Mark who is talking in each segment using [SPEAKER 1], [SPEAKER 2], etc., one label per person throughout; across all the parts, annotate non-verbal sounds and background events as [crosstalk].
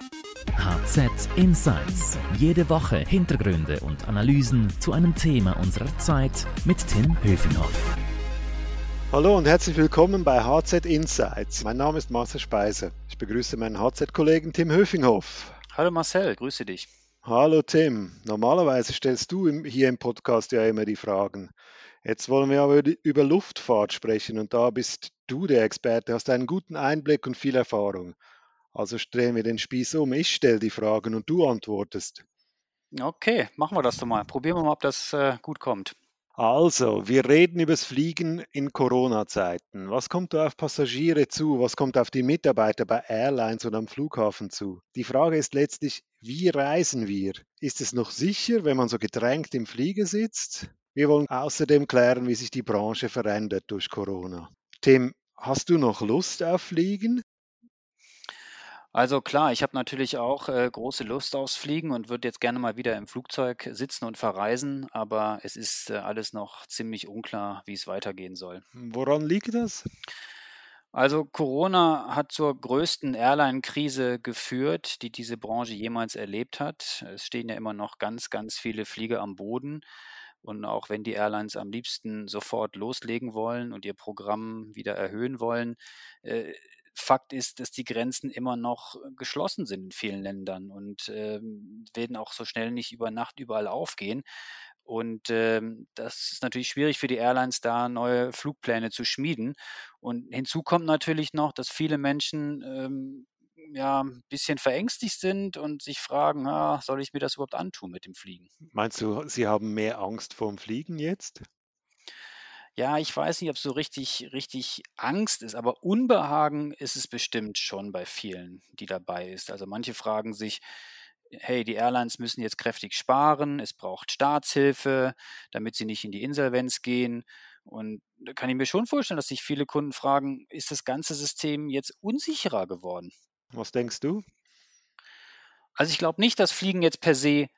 [SPEAKER 1] HZ Insights. Jede Woche Hintergründe und Analysen zu einem Thema unserer Zeit mit Tim Höfinghoff.
[SPEAKER 2] Hallo und herzlich willkommen bei HZ Insights. Mein Name ist Marcel Speiser. Ich begrüße meinen HZ-Kollegen Tim Höfinghoff.
[SPEAKER 3] Hallo Marcel, grüße dich.
[SPEAKER 2] Hallo Tim. Normalerweise stellst du hier im Podcast ja immer die Fragen. Jetzt wollen wir aber über Luftfahrt sprechen und da bist du der Experte, hast einen guten Einblick und viel Erfahrung. Also drehen wir den Spieß um. Ich stelle die Fragen und du antwortest.
[SPEAKER 3] Okay, machen wir das doch mal. Probieren wir mal, ob das äh, gut kommt.
[SPEAKER 2] Also, wir reden über das Fliegen in Corona-Zeiten. Was kommt da auf Passagiere zu? Was kommt auf die Mitarbeiter bei Airlines und am Flughafen zu? Die Frage ist letztlich, wie reisen wir? Ist es noch sicher, wenn man so gedrängt im Flieger sitzt? Wir wollen außerdem klären, wie sich die Branche verändert durch Corona. Tim, hast du noch Lust auf Fliegen?
[SPEAKER 3] Also klar, ich habe natürlich auch äh, große Lust aufs Fliegen und würde jetzt gerne mal wieder im Flugzeug sitzen und verreisen, aber es ist äh, alles noch ziemlich unklar, wie es weitergehen soll.
[SPEAKER 2] Woran liegt das?
[SPEAKER 3] Also Corona hat zur größten Airline-Krise geführt, die diese Branche jemals erlebt hat. Es stehen ja immer noch ganz, ganz viele Flieger am Boden. Und auch wenn die Airlines am liebsten sofort loslegen wollen und ihr Programm wieder erhöhen wollen, äh, Fakt ist, dass die Grenzen immer noch äh, geschlossen sind in vielen Ländern und ähm, werden auch so schnell nicht über Nacht überall aufgehen. Und ähm, das ist natürlich schwierig für die Airlines, da neue Flugpläne zu schmieden. Und hinzu kommt natürlich noch, dass viele Menschen ähm, ja ein bisschen verängstigt sind und sich fragen, ah, soll ich mir das überhaupt antun mit dem Fliegen?
[SPEAKER 2] Meinst du, sie haben mehr Angst vor dem Fliegen jetzt?
[SPEAKER 3] Ja, ich weiß nicht, ob so richtig richtig Angst ist, aber Unbehagen ist es bestimmt schon bei vielen, die dabei ist. Also, manche fragen sich: „Hey, die Airlines müssen jetzt kräftig sparen, es braucht Staatshilfe, damit sie nicht in die Insolvenz gehen.“ Und da kann ich mir schon vorstellen, dass sich viele Kunden fragen: „Ist das ganze System jetzt unsicherer geworden?“
[SPEAKER 2] Was denkst du?
[SPEAKER 3] Also, ich glaube nicht, dass Fliegen jetzt per se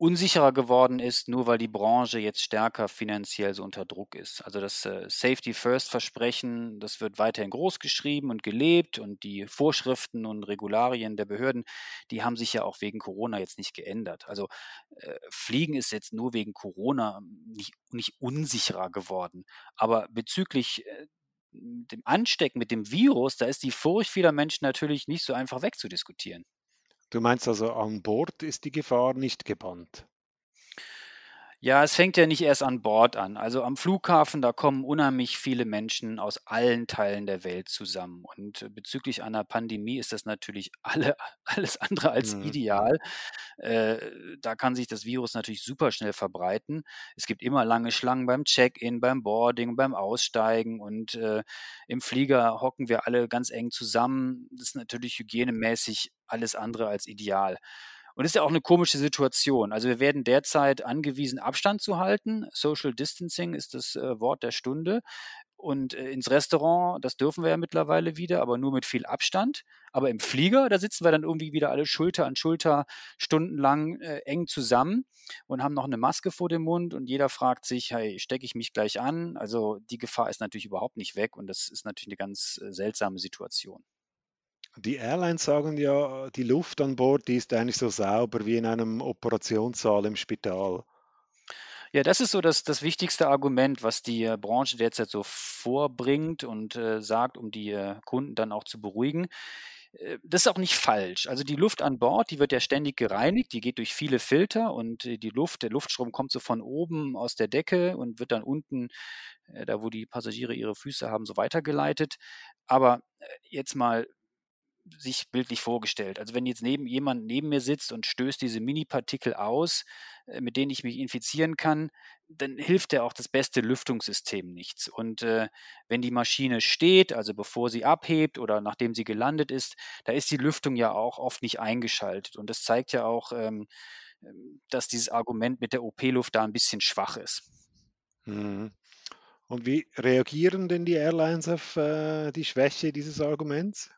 [SPEAKER 3] unsicherer geworden ist, nur weil die Branche jetzt stärker finanziell so unter Druck ist. Also das äh, Safety First Versprechen, das wird weiterhin groß geschrieben und gelebt und die Vorschriften und Regularien der Behörden, die haben sich ja auch wegen Corona jetzt nicht geändert. Also äh, Fliegen ist jetzt nur wegen Corona nicht, nicht unsicherer geworden. Aber bezüglich äh, dem Anstecken mit dem Virus, da ist die Furcht vieler Menschen natürlich nicht so einfach wegzudiskutieren.
[SPEAKER 2] Du meinst also, an Bord ist die Gefahr nicht gebannt?
[SPEAKER 3] Ja, es fängt ja nicht erst an Bord an. Also am Flughafen, da kommen unheimlich viele Menschen aus allen Teilen der Welt zusammen. Und äh, bezüglich einer Pandemie ist das natürlich [laughs] alle, alles andere als mhm. ideal. Äh, da kann sich das Virus natürlich super schnell verbreiten. Es gibt immer lange Schlangen beim Check-in, beim Boarding, beim Aussteigen und äh, im Flieger hocken wir alle ganz eng zusammen. Das ist natürlich hygienemäßig alles andere als ideal. Und das ist ja auch eine komische Situation. Also wir werden derzeit angewiesen, Abstand zu halten. Social Distancing ist das äh, Wort der Stunde. Und äh, ins Restaurant, das dürfen wir ja mittlerweile wieder, aber nur mit viel Abstand. Aber im Flieger, da sitzen wir dann irgendwie wieder alle Schulter an Schulter stundenlang äh, eng zusammen und haben noch eine Maske vor dem Mund und jeder fragt sich, hey, stecke ich mich gleich an? Also die Gefahr ist natürlich überhaupt nicht weg und das ist natürlich eine ganz äh, seltsame Situation.
[SPEAKER 2] Die Airlines sagen ja, die Luft an Bord, die ist eigentlich so sauber wie in einem Operationssaal im Spital.
[SPEAKER 3] Ja, das ist so das, das wichtigste Argument, was die äh, Branche derzeit so vorbringt und äh, sagt, um die äh, Kunden dann auch zu beruhigen. Äh, das ist auch nicht falsch. Also die Luft an Bord, die wird ja ständig gereinigt, die geht durch viele Filter und die Luft, der Luftstrom kommt so von oben aus der Decke und wird dann unten, da wo die Passagiere ihre Füße haben, so weitergeleitet. Aber jetzt mal sich bildlich vorgestellt. Also wenn jetzt neben jemand neben mir sitzt und stößt diese Mini-Partikel aus, äh, mit denen ich mich infizieren kann, dann hilft ja auch das beste Lüftungssystem nichts. Und äh, wenn die Maschine steht, also bevor sie abhebt oder nachdem sie gelandet ist, da ist die Lüftung ja auch oft nicht eingeschaltet. Und das zeigt ja auch, ähm, ähm dass dieses Argument mit der OP-Luft da ein bisschen schwach ist.
[SPEAKER 2] Mhm. Und wie reagieren denn die Airlines auf äh, die Schwäche dieses Arguments?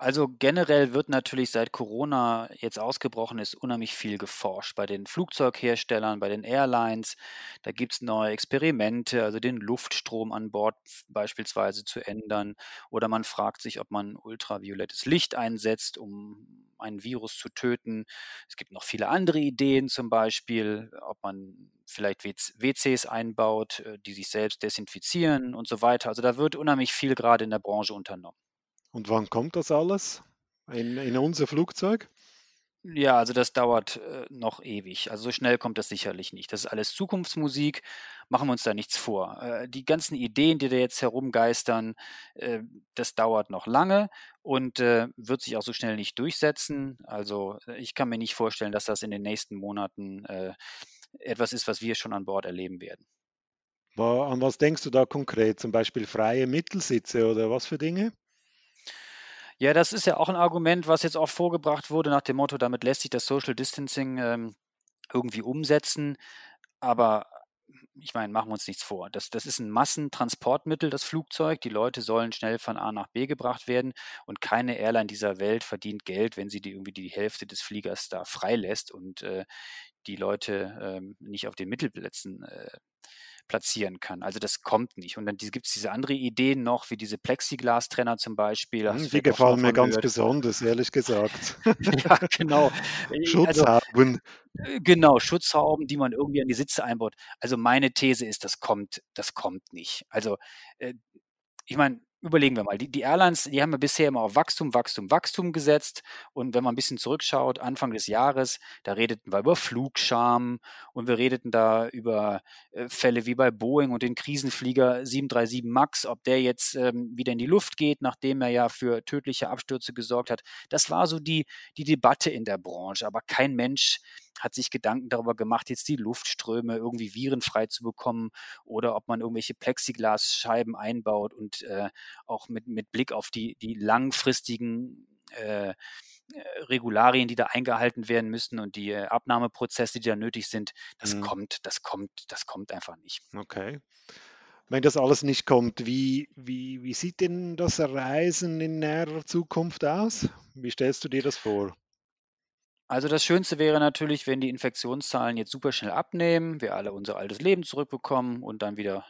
[SPEAKER 3] Also generell wird natürlich seit Corona jetzt ausgebrochen ist, unheimlich viel geforscht bei den Flugzeugherstellern, bei den Airlines. Da gibt es neue Experimente, also den Luftstrom an Bord beispielsweise zu ändern. Oder man fragt sich, ob man ultraviolettes Licht einsetzt, um einen Virus zu töten. Es gibt noch viele andere Ideen, zum Beispiel, ob man vielleicht WCs einbaut, äh, die sich selbst desinfizieren und so weiter. Also da wird unheimlich viel gerade in der Branche unternommen.
[SPEAKER 2] Und wann kommt das alles in, in unser Flugzeug?
[SPEAKER 3] Ja, also das dauert äh, noch ewig. Also so schnell kommt das sicherlich nicht. Das ist alles Zukunftsmusik. Machen wir uns da nichts vor. Äh, die ganzen Ideen, die da jetzt herumgeistern, äh, das dauert noch lange und äh, wird sich auch so schnell nicht durchsetzen. Also ich kann mir nicht vorstellen, dass das in den nächsten Monaten äh, etwas ist, was wir schon an Bord erleben werden.
[SPEAKER 2] An was denkst du da konkret? Zum Beispiel freie Mittelsitze oder was für Dinge?
[SPEAKER 3] Ja, das ist ja auch ein Argument, was jetzt auch vorgebracht wurde nach dem Motto, damit lässt sich das Social Distancing ähm, irgendwie umsetzen. Aber ich meine, machen wir uns nichts vor. Das, das ist ein Massentransportmittel, das Flugzeug. Die Leute sollen schnell von A nach B gebracht werden und keine Airline dieser Welt verdient Geld, wenn sie die irgendwie die Hälfte des Fliegers da freilässt und äh, die Leute ähm, nicht auf den Mittelplätzen äh, platzieren kann. Also das kommt nicht. Und dann gibt es diese andere Ideen noch, wie diese Plexiglas-Trenner zum Beispiel.
[SPEAKER 2] Hm, die gefallen mir ganz gehört. besonders, ehrlich gesagt. [laughs]
[SPEAKER 3] ja, genau. [laughs]
[SPEAKER 2] Äh, Schutzhauben.
[SPEAKER 3] Also, genau, Schutzhauben, die man irgendwie an die Sitze einbaut. Also meine These ist, das kommt, das kommt nicht. Also äh, ich meine, überlegen wir mal, die, die Airlines, die haben ja bisher immer auf Wachstum, Wachstum, Wachstum gesetzt. Und wenn man ein bisschen zurückschaut, Anfang des Jahres, da redeten wir über Flugscham und wir redeten da über äh, Fälle wie bei Boeing und den Krisenflieger 737 MAX, ob der jetzt ähm, wieder in die Luft geht, nachdem er ja für tödliche Abstürze gesorgt hat. Das war so die, die Debatte in der Branche. Aber kein Mensch hat sich Gedanken darüber gemacht, jetzt die Luftströme irgendwie virenfrei zu bekommen oder ob man irgendwelche Plexiglasscheiben einbaut und äh, auch mit, mit Blick auf die, die langfristigen äh, Regularien, die da eingehalten werden müssen und die äh, Abnahmeprozesse, die da nötig sind, das mhm. kommt, das kommt, das kommt einfach nicht.
[SPEAKER 2] Okay. Wenn das alles nicht kommt, wie, wie, wie sieht denn das Reisen in näherer Zukunft aus? Wie stellst du dir das vor?
[SPEAKER 3] Also das Schönste wäre natürlich, wenn die Infektionszahlen jetzt super schnell abnehmen, wir alle unser altes Leben zurückbekommen und dann wieder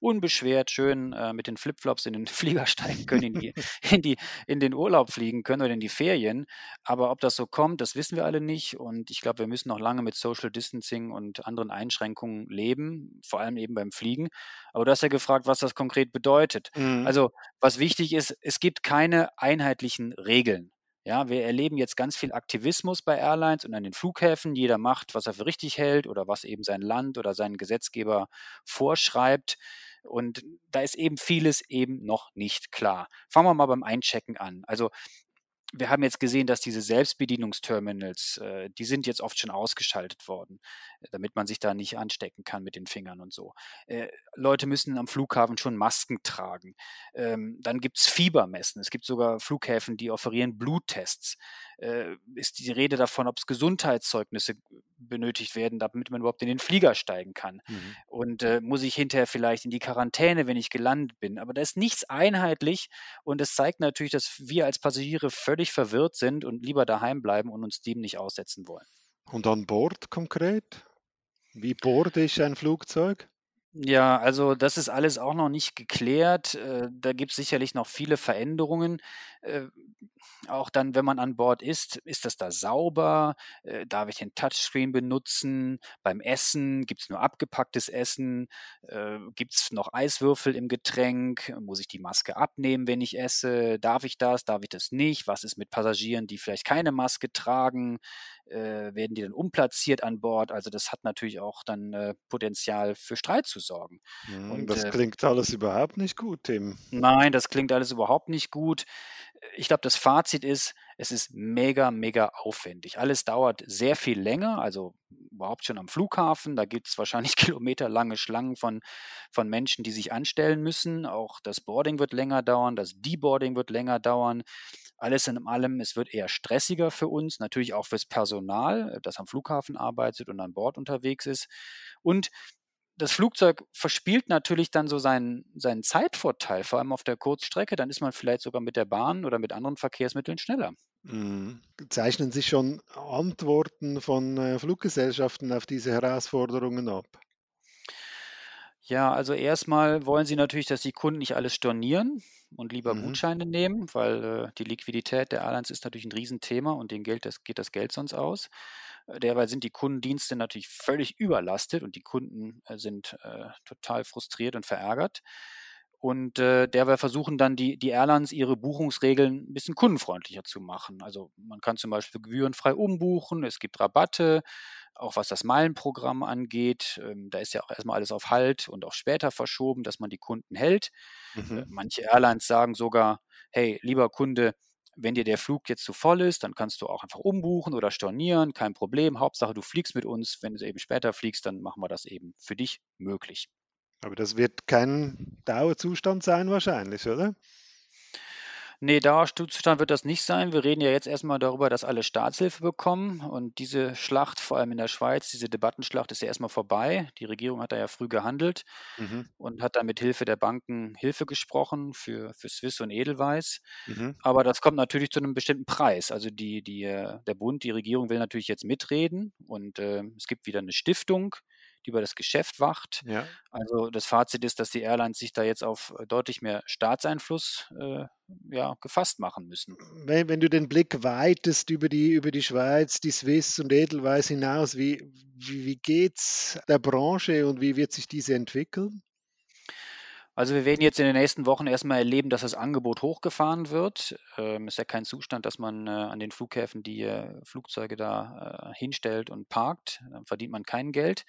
[SPEAKER 3] unbeschwert schön äh, mit den Flipflops in den [laughs] Flieger steigen können, in, die, [laughs] in, die, in den Urlaub fliegen können oder in die Ferien. Aber ob das so kommt, das wissen wir alle nicht. Und ich glaube, wir müssen noch lange mit Social Distancing und anderen Einschränkungen leben, vor allem eben beim Fliegen. Aber du hast ja gefragt, was das konkret bedeutet. Mhm. Also was wichtig ist, es gibt keine einheitlichen Regeln. Ja, wir erleben jetzt ganz viel Aktivismus bei Airlines und an den Flughäfen. Jeder macht, was er für richtig hält oder was eben sein Land oder sein Gesetzgeber vorschreibt. Und da ist eben vieles eben noch nicht klar. Fangen wir mal beim Einchecken an. Also wir haben jetzt gesehen, dass diese Selbstbedienungsterminals, äh, die sind jetzt oft schon ausgeschaltet worden, damit man sich da nicht anstecken kann mit den Fingern und so. Äh, Leute müssen am Flughafen schon Masken tragen. Ähm, dann gibt's Fiebermessen. Es gibt sogar Flughäfen, die offerieren Bluttests. Äh, ist die Rede davon, ob es Gesundheitszeugnisse benötigt werden, damit man überhaupt in den Flieger steigen kann. Mhm. Und äh, muss ich hinterher vielleicht in die Quarantäne, wenn ich gelandet bin. Aber da ist nichts einheitlich und es zeigt natürlich, dass wir als Passagiere völlig verwirrt sind und lieber daheim bleiben und uns dem nicht aussetzen wollen.
[SPEAKER 2] Und an Bord konkret? Wie borde ich ein Flugzeug?
[SPEAKER 3] Ja, also das ist alles auch noch nicht geklärt. Äh, da gibt es sicherlich noch viele Veränderungen. Äh, auch dann, wenn man an Bord ist, ist das da sauber? Äh, darf ich den Touchscreen benutzen? Beim Essen gibt es nur abgepacktes Essen? Gibt es noch Eiswürfel im Getränk? Muss ich die Maske abnehmen, wenn ich esse? Darf ich das? Darf ich das nicht? Was ist mit Passagieren, die vielleicht keine Maske tragen? Äh, werden die dann umplatziert an Bord? Also das hat natürlich auch dann äh, Potenzial für Streit zu sorgen.
[SPEAKER 2] Hm, Und, das äh klingt alles überhaupt nicht gut, Tim.
[SPEAKER 3] Nein, das klingt alles überhaupt nicht gut ich glaube, das Fazit ist, es ist mega, mega aufwendig. Alles dauert sehr viel länger, also überhaupt schon am Flughafen. Da gibt es wahrscheinlich [laughs] kilometerlange Schlangen von, von Menschen, die sich anstellen müssen. Auch das Boarding wird länger dauern, das Deboarding wird länger dauern. Alles in allem, es wird eher stressiger für uns, natürlich auch fürs Personal, das am Flughafen arbeitet und an Bord unterwegs ist. Und das Flugzeug verspielt natürlich dann so seinen, seinen Zeitvorteil, vor allem auf der Kurzstrecke. Dann ist man vielleicht sogar mit der Bahn oder mit anderen Verkehrsmitteln schneller.
[SPEAKER 2] Mhm. Zeichnen sich schon Antworten von äh, Fluggesellschaften auf diese Herausforderungen ab?
[SPEAKER 3] Ja, also erstmal wollen sie natürlich, dass die Kunden nicht alles stornieren und lieber
[SPEAKER 2] Mhm.
[SPEAKER 3] Gutscheine nehmen, weil äh, die Liquidität der Airlines ist natürlich ein Riesenthema und denen Geld, das geht das Geld sonst aus. Äh, Derweil sind die Kundendienste natürlich völlig überlastet und die Kunden äh, sind äh, total frustriert und verärgert. Und äh, derweil versuchen dann die, die Airlines ihre Buchungsregeln ein bisschen kundenfreundlicher zu machen. Also man kann zum Beispiel gebührenfrei umbuchen, es gibt Rabatte, auch was das Meilenprogramm angeht. Ähm, da ist ja auch erstmal alles auf Halt und auch später verschoben, dass man die Kunden hält. Äh,
[SPEAKER 2] Mhm.
[SPEAKER 3] manche Airlines sagen sogar, hey, lieber Kunde, wenn dir der Flug jetzt zu voll ist, dann kannst du auch einfach umbuchen oder stornieren, kein Problem. Hauptsache, du fliegst mit uns. Wenn du eben später fliegst, dann machen wir das eben für dich möglich.
[SPEAKER 2] Aber das wird kein Dauerzustand sein wahrscheinlich, oder?
[SPEAKER 3] Nee, Dauerzustand wird das nicht sein. Wir reden ja jetzt erstmal darüber, dass alle Staatshilfe bekommen. Und diese Schlacht, vor allem in der Schweiz, diese Debattenschlacht ist ja erstmal vorbei. Die Regierung hat da ja früh gehandelt
[SPEAKER 2] Mhm.
[SPEAKER 3] und hat da mit Hilfe der Banken Hilfe gesprochen für, für Swiss und Edelweiss.
[SPEAKER 2] Mhm.
[SPEAKER 3] Aber das kommt natürlich zu einem bestimmten Preis. Also die, die, äh, der Bund, die Regierung will natürlich jetzt mitreden und äh, es gibt wieder eine Stiftung, die über das Geschäft wacht.
[SPEAKER 2] Ja.
[SPEAKER 3] Also das Fazit ist, dass die Airlines sich da jetzt auf äh, deutlich mehr Staatseinfluss äh, ja, gefasst machen müssen.
[SPEAKER 2] Wenn, wenn du den Blick weitest über die, über die Schweiz, die Swiss und Edelweiss hinaus, wie, wie, wie geht's der Branche und wie wird sich diese entwickeln?
[SPEAKER 3] Also wir werden jetzt in den nächsten Wochen erstmal erleben, dass das Angebot hochgefahren wird. Ähm, ist ja kein Zustand, dass man äh, an den Flughäfen die äh, Flugzeuge da äh, hinstellt und parkt. Dann verdient man kein Geld.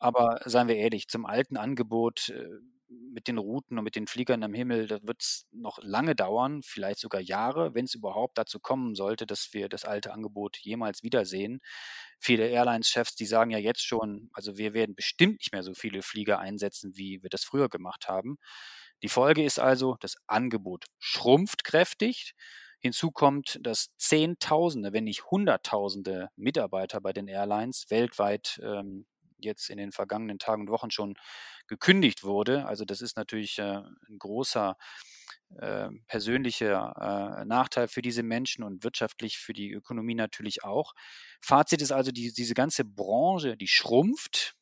[SPEAKER 3] Aber seien wir ehrlich, zum alten Angebot äh, mit den Routen und mit den Fliegern am Himmel, da wird es noch lange dauern, vielleicht sogar Jahre, wenn es überhaupt dazu kommen sollte, dass wir das alte Angebot jemals wiedersehen. Viele Airlines-Chefs, die sagen ja jetzt schon, also wir werden bestimmt nicht mehr so viele Flieger einsetzen, wie wir das früher gemacht haben. Die Folge ist also, das Angebot schrumpft kräftig. Hinzu kommt, dass Zehntausende, wenn nicht Hunderttausende Mitarbeiter bei den Airlines weltweit ähm, jetzt in den vergangenen Tagen und Wochen schon gekündigt wurde. Also das ist natürlich äh, ein großer äh, persönlicher äh, Nachteil für diese Menschen und wirtschaftlich für die Ökonomie natürlich auch. Fazit ist also, die, diese ganze Branche, die schrumpft,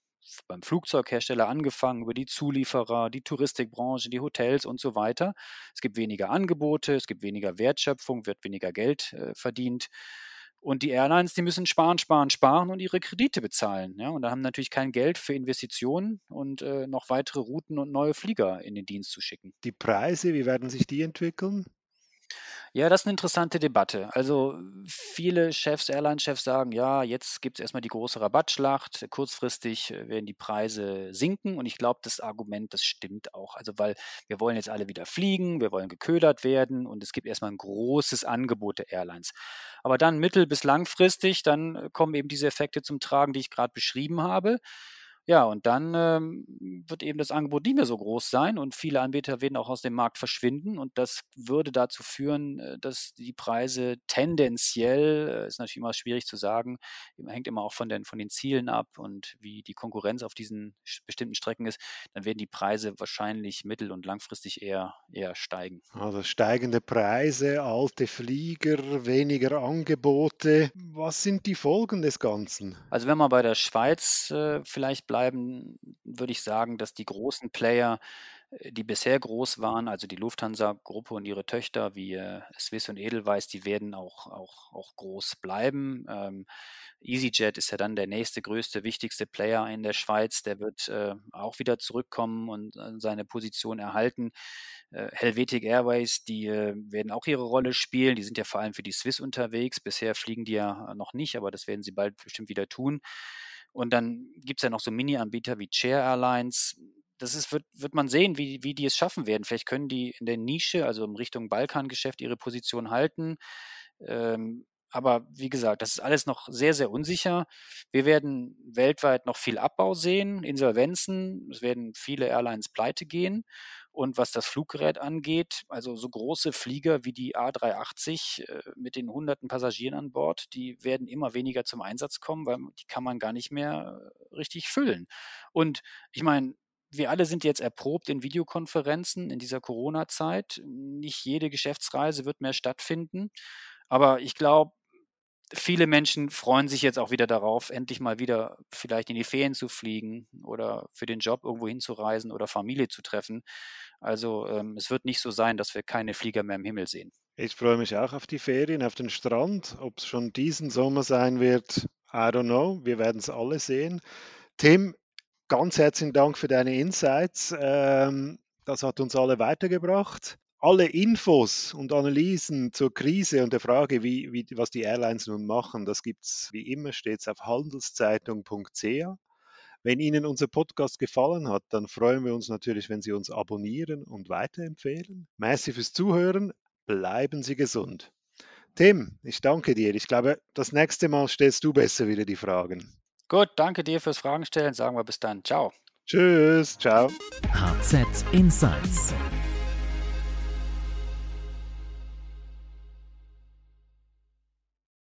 [SPEAKER 3] beim Flugzeughersteller angefangen, über die Zulieferer, die Touristikbranche, die Hotels und so weiter. Es gibt weniger Angebote, es gibt weniger Wertschöpfung, wird weniger Geld äh, verdient. Und die Airlines, die müssen sparen, sparen, sparen und ihre Kredite bezahlen. Ja? Und da haben natürlich kein Geld für Investitionen und äh, noch weitere Routen und neue Flieger in den Dienst zu schicken.
[SPEAKER 2] Die Preise, wie werden sich die entwickeln?
[SPEAKER 3] Ja, das ist eine interessante Debatte. Also viele Chefs, Airline-Chefs sagen, ja, jetzt gibt es erstmal die große Rabattschlacht, kurzfristig äh, werden die Preise sinken und ich glaube, das Argument, das stimmt auch. Also weil wir wollen jetzt alle wieder fliegen, wir wollen geködert werden und es gibt erstmal ein großes Angebot der Airlines. Aber dann mittel- bis langfristig, dann äh, kommen eben diese Effekte zum Tragen, die ich gerade beschrieben habe. Ja, und dann ähm, wird eben das Angebot nicht mehr so groß sein und viele Anbieter werden auch aus dem Markt verschwinden und das würde dazu führen, äh, dass die Preise tendenziell, äh, ist natürlich immer schwierig zu sagen, hängt immer auch von den, von den Zielen ab und wie die Konkurrenz auf diesen bestimmten Strecken ist, dann werden die Preise wahrscheinlich mittel- und langfristig eher, eher steigen.
[SPEAKER 2] Also steigende Preise, alte Flieger, weniger Angebote. Was sind die Folgen des Ganzen?
[SPEAKER 3] Also wenn wir bei der Schweiz äh, vielleicht bleiben, würde ich sagen, dass die großen Player, äh, die bisher groß waren, also die Lufthansa-Gruppe und ihre Töchter wie äh, Swiss und Edelweiss, die werden auch, auch, auch groß bleiben. Ähm, EasyJet ist ja dann der nächste, größte, wichtigste Player in der Schweiz. Der wird äh, auch wieder zurückkommen und äh, seine Position erhalten. Helvetic Airways, die werden auch ihre Rolle spielen. Die sind ja vor allem für die Swiss unterwegs. Bisher fliegen die ja noch nicht, aber das werden sie bald bestimmt wieder tun. Und dann gibt es ja noch so Mini-Anbieter wie Chair Airlines. Das ist, wird, wird man sehen, wie, wie die es schaffen werden. Vielleicht können die in der Nische, also in Richtung Balkangeschäft, ihre Position halten. Ähm, aber wie gesagt, das ist alles noch sehr, sehr unsicher. Wir werden weltweit noch viel Abbau sehen, Insolvenzen. Es werden viele Airlines pleite gehen. Und was das Fluggerät angeht, also so große Flieger wie die A380 äh, mit den hunderten Passagieren an Bord, die werden immer weniger zum Einsatz kommen, weil die kann man gar nicht mehr äh, richtig füllen. Und ich meine, wir alle sind jetzt erprobt in Videokonferenzen in dieser Corona-Zeit. Nicht jede Geschäftsreise wird mehr stattfinden. Aber ich glaube, viele Menschen freuen sich jetzt auch wieder darauf, endlich mal wieder vielleicht in die Ferien zu fliegen oder für den Job irgendwo hinzureisen oder Familie zu treffen. Also ähm, es wird nicht so sein, dass wir keine Flieger mehr im Himmel sehen.
[SPEAKER 2] Ich freue mich auch auf die Ferien, auf den Strand. Ob es schon diesen Sommer sein wird, I don't know. Wir werden es alle sehen. Tim, ganz herzlichen Dank für deine Insights. Ähm, das hat uns alle weitergebracht alle Infos und Analysen zur Krise und der Frage, wie, wie, was die Airlines nun machen, das gibt es wie immer stets auf handelszeitung.ch. Wenn Ihnen unser Podcast gefallen hat, dann freuen wir uns natürlich, wenn Sie uns abonnieren und weiterempfehlen. Merci fürs Zuhören. Bleiben Sie gesund. Tim, ich danke dir. Ich glaube, das nächste Mal stellst du besser wieder die Fragen.
[SPEAKER 3] Gut, danke dir fürs Fragen stellen. Sagen wir bis dann. Ciao.
[SPEAKER 2] Tschüss. Ciao.
[SPEAKER 1] HZ Insights